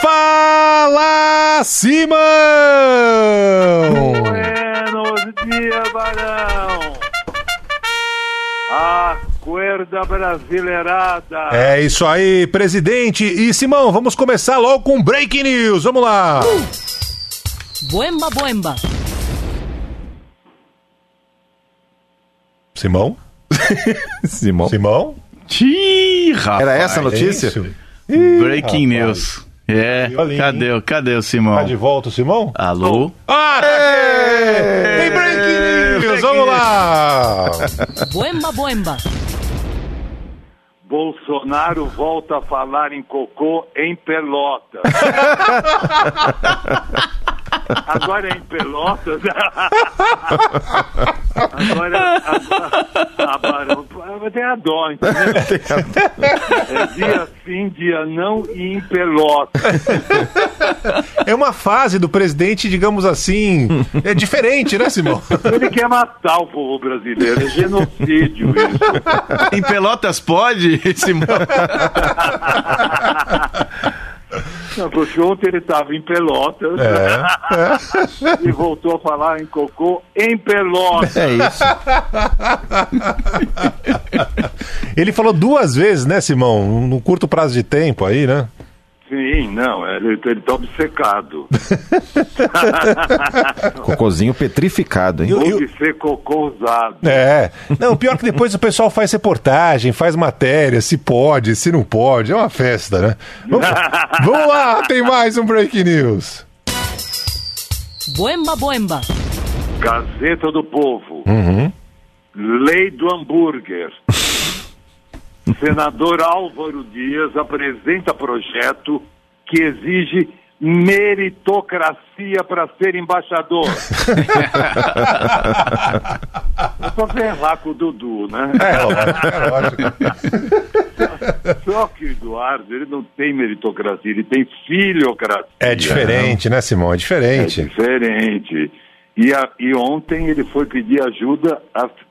Fala Simão! Buenos dias, Barão! Acorda brasileirada! É isso aí, presidente. E Simão, vamos começar logo com Breaking News. Vamos lá. Buemba, buemba. Simão? Simão. Simão? Ih, rapaz. Era essa a notícia? Isso. Breaking news. É, aí, cadê, o- cadê o Simão? Tá de volta o Simão? Alô? Ah, tem Breaking News. Vamos lá. Buemba, buemba. Bolsonaro volta a falar em cocô em Pelotas. Agora é em Pelotas. Agora, agora tem a dó, entendeu? É dia sim, dia não e em Pelotas. É uma fase do presidente, digamos assim, é diferente, né, Simão? Ele quer matar o povo brasileiro, é genocídio isso. Em Pelotas pode, Simão? Não, porque ontem ele estava em Pelotas É. e voltou a falar em cocô em Pelotas. É isso. Ele falou duas vezes, né, Simão? Num curto prazo de tempo aí, né? Sim, não, ele, ele tá obcecado. Cocôzinho petrificado, hein? Eu- de ser cocô usado. É. Não, pior que depois o pessoal faz reportagem, faz matéria, se pode, se não pode. É uma festa, né? Vamos, vamos lá, tem mais um Break News. Buemba, buemba. Gazeta do Povo. Lei do hambúrguer. Senador Álvaro Dias apresenta projeto que exige meritocracia para ser embaixador. é pra ferrar com o Dudu, né? É lógico, é. Só que o Eduardo, ele não tem meritocracia, ele tem filocracia. É diferente, né, Simão? É É diferente. diferente. E, a- e ontem ele foi pedir ajuda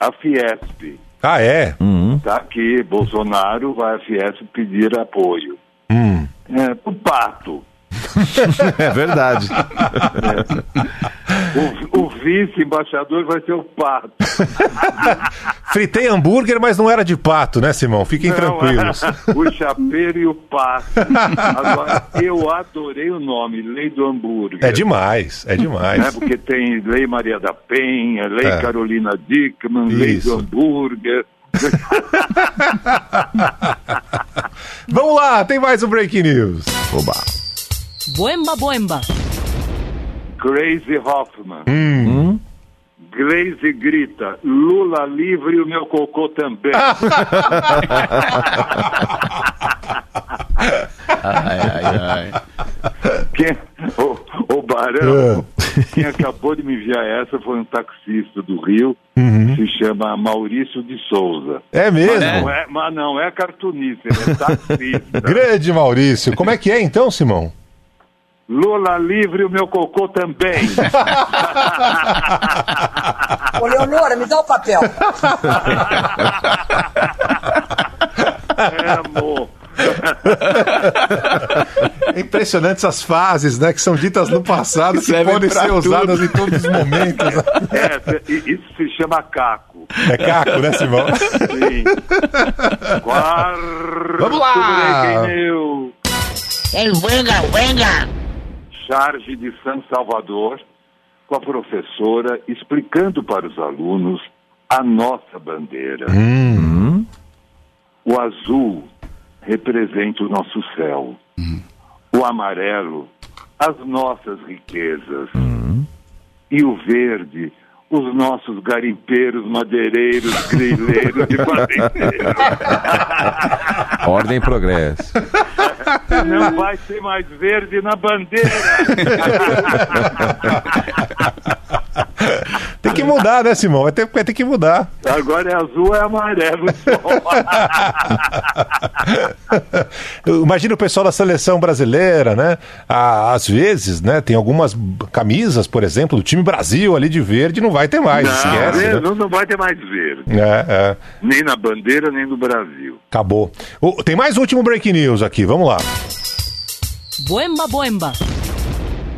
à Fiesp. Ah, é? Tá aqui, Bolsonaro vai à Fiesp pedir apoio. Hum. É, pro pato. É verdade. O, o vice-embaixador vai ser o pato. Fritei hambúrguer, mas não era de pato, né, Simão? Fiquem Não, tranquilos. o chapeiro e o pato. Agora, eu adorei o nome, Lei do Hambúrguer. É demais, é demais. Porque tem Lei Maria da Penha, Lei É. Carolina Dickman, Lei Isso. do Hambúrguer. Vamos lá, tem mais um Break News. Oba. Buemba, buemba. Crazy Hoffman. Hum. Glaze grita, Lula livre e o meu cocô também. Ai, ai, ai. Quem, o, o Barão, Quem acabou de me enviar essa foi um taxista do Rio, se chama Maurício de Souza. É mesmo? Não é, mas não é cartunista, ele é taxista. Grande Maurício. Como é que é então, Simão? Lula livre, o meu cocô também. Ô, Leonora, me dá o papel. É, amor. É impressionante essas frases, né? Que são ditas no passado, que podem ser tudo. usadas em todos os momentos. É, se- isso se chama caco. É caco, né, Simão? Sim. Quarto Vamos lá! Venga, venga. Charge de São Salvador, com a professora explicando para os alunos a nossa bandeira. O azul representa o nosso céu. O amarelo, as nossas riquezas. E o verde, os nossos garimpeiros, madeireiros, grileiros e fazendeiros. Ordem e progresso. Não vai ter mais verde na bandeira. Mudar, né, Simão? Vai ter, vai ter que mudar. Agora é azul, é amarelo. Eu imagino o pessoal da seleção brasileira, né? Às vezes, né? Tem algumas camisas, por exemplo, do time Brasil ali de verde, não vai ter mais. Não, esquece. né? né? não, não vai ter mais verde. É, é. Nem na bandeira, nem no Brasil. Acabou. Ô, tem mais um último break news aqui, vamos lá. Boemba, boemba.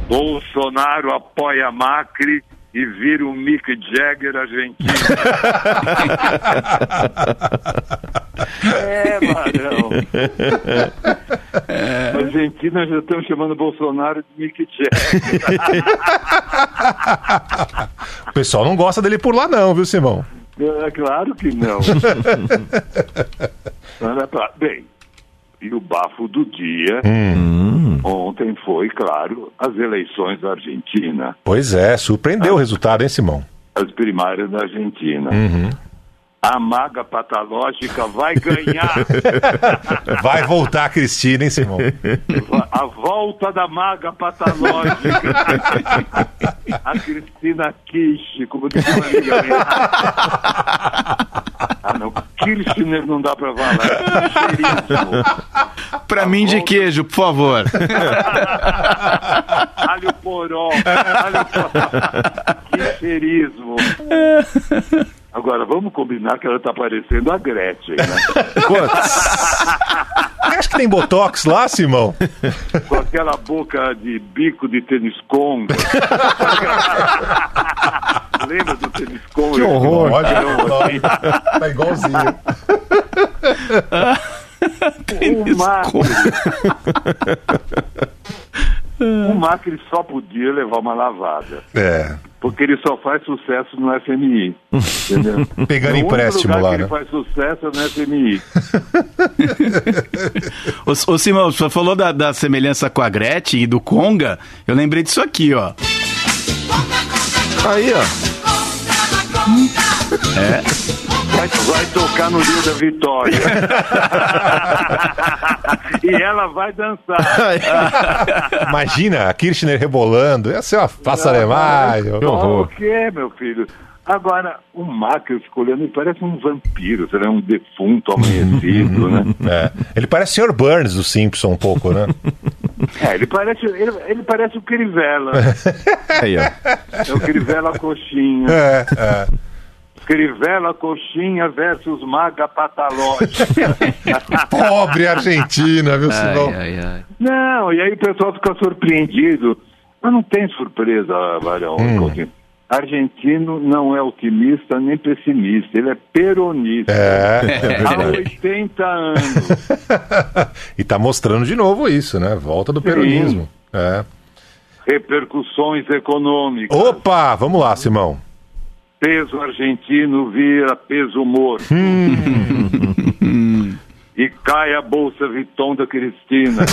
Bolsonaro apoia Macri e vira o Mick Jagger argentino. é, Marão. A Argentina já estão chamando Bolsonaro de Mick Jagger. O pessoal não gosta dele por lá, não, viu, Simão? É claro que não. Bem, e o bafo do dia ontem foi, claro, as eleições da Argentina, Pois é, surpreendeu o resultado, hein, Simão? as primárias da Argentina. A maga patológica vai ganhar Vai voltar a Cristina, hein, Simão? a volta da maga patológica. A Cristina Kish, como diz uma amiga minha. Ah, não. Kirchner não dá pra falar. Pra mim de queijo, por favor. Alho poró. Alho poró. Que cheirismo. Agora, vamos combinar que ela tá parecendo a Gretchen, né? Acho que tem Botox lá, Simão. Com aquela boca de bico de tênis conga. Lembra do tênis conga? Que horror. Olha, Tá igualzinho. o Macri. o Macri só podia levar uma lavada. É. Porque ele só faz sucesso no FMI. Entendeu? Pegando O único empréstimo lugar lá, que ele né? faz sucesso é no FMI. Ô, ô Simão, você falou da, da semelhança com a Gretchen e do Conga. Eu lembrei disso aqui, ó. Aí, ó. Vai, vai tocar no Rio da Vitória. e ela vai dançar. Imagina a Kirchner rebolando. Ia ser uma passaremalho. O que, meu filho? Agora, o Macri, olhando, ele parece um vampiro, será um defunto amanhecido, né? É. Ele parece o Sr. Burns do Simpson um pouco, né? É, ele parece, ele, ele parece o Crivella. Aí, ó. É o Crivella Coxinha. É, é. Crivella Coxinha versus Maga Patológica. Pobre Argentina, viu, ai. Não, e aí o pessoal fica surpreendido. Mas não tem surpresa, Varão. Coutinho. Argentino não é otimista nem pessimista, ele é peronista. É, é Há verdade. 80 anos. e tá mostrando de novo isso, né? Volta do peronismo. É. Repercussões econômicas. Opa, vamos lá, Simão. Peso argentino vira peso morto. e cai a bolsa Vuitton da Cristina.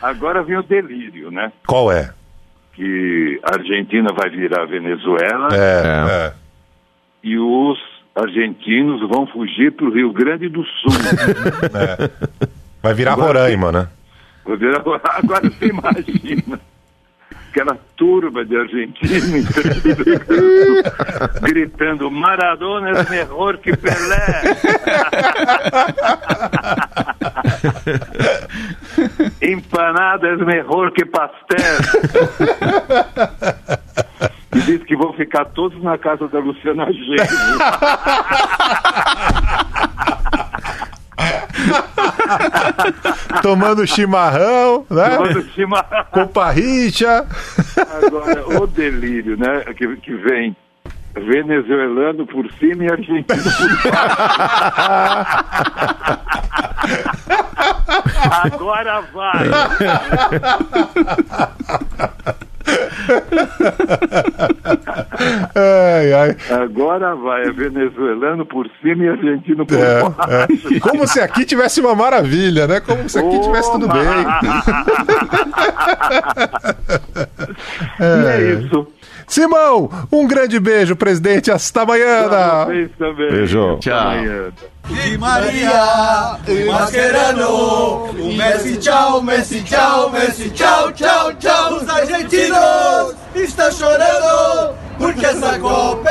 Agora vem o delírio, né? Qual é? Que a Argentina vai virar Venezuela É, é. e os argentinos vão fugir para o Rio Grande do Sul. Vai virar Agora Roraima, né? Agora, agora você imagina aquela turba de argentinos gritando Maradona é melhor que Pelé. Empanada é melhor que pastel. E diz que vão ficar todos na casa da Luciana Genro. Tomando chimarrão, né? Tomando chimarrão. Com parricha. Agora, o delírio, né? Que, que vem venezuelano por cima e argentino por baixo. Agora vai. Ai, ai. Agora vai. É venezuelano por cima e argentino por É, baixo. é. Como se aqui tivesse uma maravilha, né? Como se aqui tivesse tudo bem. E é isso. Simão, um grande beijo, presidente. Hasta amanhã. Vocês também. Beijo. Tchau. Amanhã. Di María y Mascherano. Un Messi, chao, Messi, chao, Messi, chao, chao, chao. Os argentinos estão chorando porque essa Copa